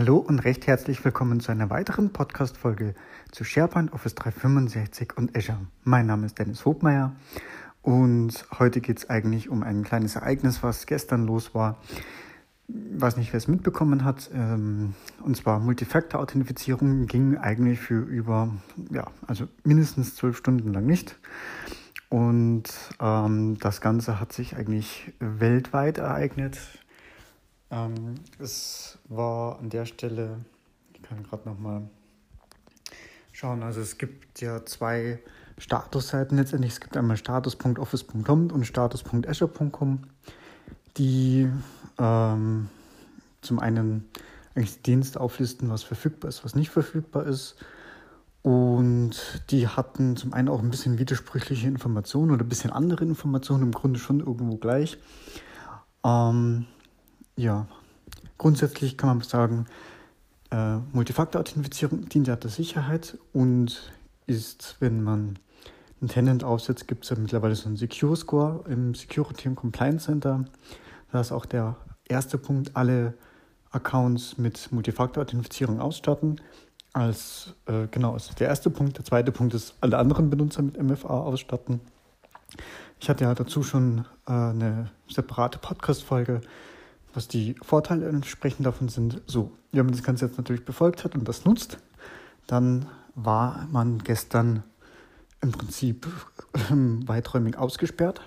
Hallo und recht herzlich willkommen zu einer weiteren Podcast-Folge zu SharePoint, Office 365 und Azure. Mein Name ist Dennis Hobmeier und heute geht es eigentlich um ein kleines Ereignis, was gestern los war. Ich weiß nicht, wer es mitbekommen hat. Ähm, und zwar Multifactor-Authentifizierung ging eigentlich für über, ja, also mindestens zwölf Stunden lang nicht. Und ähm, das Ganze hat sich eigentlich weltweit ereignet. Ähm, es war an der Stelle, ich kann gerade nochmal schauen, also es gibt ja zwei Statusseiten letztendlich. Es gibt einmal status.office.com und status.azure.com, die ähm, zum einen eigentlich Dienst auflisten, was verfügbar ist, was nicht verfügbar ist. Und die hatten zum einen auch ein bisschen widersprüchliche Informationen oder ein bisschen andere Informationen, im Grunde schon irgendwo gleich. Ähm, ja, grundsätzlich kann man sagen, äh, Multifaktor-Authentifizierung dient ja der Sicherheit und ist, wenn man einen Tenant aufsetzt, gibt es ja mittlerweile so einen Secure Score im Security und Compliance Center. Da ist auch der erste Punkt, alle Accounts mit Multifaktor-Authentifizierung ausstatten. Als, äh, genau, ist der erste Punkt. Der zweite Punkt ist, alle anderen Benutzer mit MFA ausstatten. Ich hatte ja dazu schon äh, eine separate Podcast-Folge was die Vorteile entsprechend davon sind. So, wenn man das Ganze jetzt natürlich befolgt hat und das nutzt, dann war man gestern im Prinzip ähm, weiträumig ausgesperrt.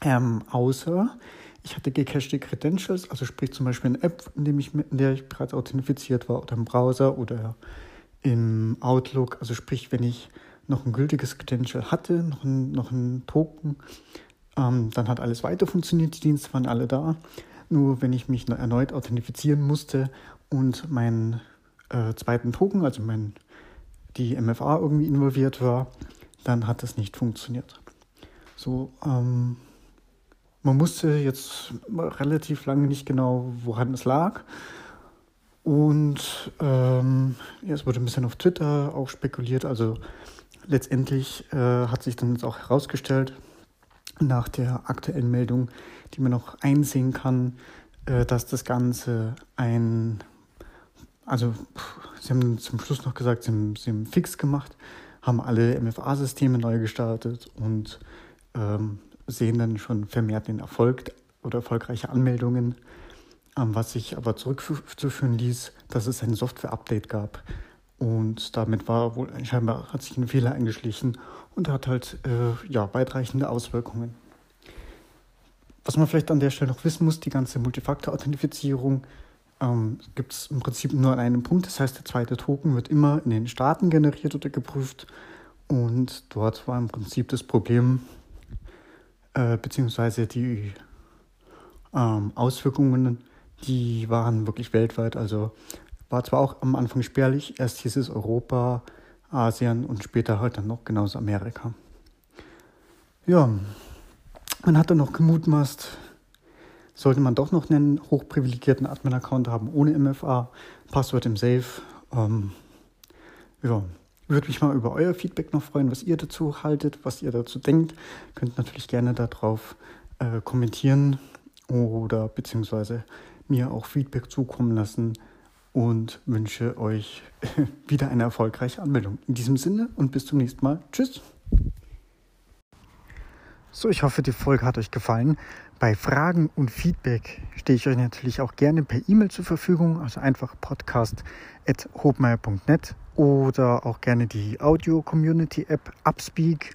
Ähm, außer ich hatte gecached Credentials, also sprich zum Beispiel eine App, in, ich, in der ich bereits authentifiziert war, oder im Browser oder im Outlook. Also sprich, wenn ich noch ein gültiges Credential hatte, noch ein, noch ein Token, ähm, dann hat alles weiter funktioniert, die Dienste waren alle da. Nur wenn ich mich erneut authentifizieren musste und meinen äh, zweiten Token, also mein, die MFA irgendwie involviert war, dann hat das nicht funktioniert. So, ähm, man wusste jetzt relativ lange nicht genau, woran es lag. Und ähm, ja, es wurde ein bisschen auf Twitter auch spekuliert. Also letztendlich äh, hat sich dann jetzt auch herausgestellt, nach der aktuellen Meldung, die man noch einsehen kann, äh, dass das Ganze ein, also sie haben zum Schluss noch gesagt, sie haben, sie haben fix gemacht, haben alle MFA-Systeme neu gestartet und ähm, sehen dann schon vermehrt den Erfolg oder erfolgreiche Anmeldungen, ähm, was sich aber zurückzuführen ließ, dass es ein Software-Update gab. Und damit war wohl scheinbar hat sich ein Fehler eingeschlichen und hat halt äh, ja, weitreichende Auswirkungen. Was man vielleicht an der Stelle noch wissen muss, die ganze Multifaktor-Authentifizierung ähm, gibt es im Prinzip nur an einem Punkt. Das heißt, der zweite Token wird immer in den Staaten generiert oder geprüft. Und dort war im Prinzip das Problem, äh, beziehungsweise die ähm, Auswirkungen, die waren wirklich weltweit. Also war zwar auch am Anfang spärlich, erst hieß es Europa, Asien und später halt dann noch genauso Amerika. Ja, man hat dann noch gemutmaßt, sollte man doch noch einen hochprivilegierten Admin-Account haben ohne MFA, Passwort im Safe. Ähm, ja, würde mich mal über euer Feedback noch freuen, was ihr dazu haltet, was ihr dazu denkt. Könnt natürlich gerne darauf äh, kommentieren oder beziehungsweise mir auch Feedback zukommen lassen und wünsche euch wieder eine erfolgreiche Anmeldung. In diesem Sinne und bis zum nächsten Mal. Tschüss. So, ich hoffe, die Folge hat euch gefallen. Bei Fragen und Feedback stehe ich euch natürlich auch gerne per E-Mail zur Verfügung, also einfach podcast.hobmeier.net oder auch gerne die Audio-Community-App Upspeak.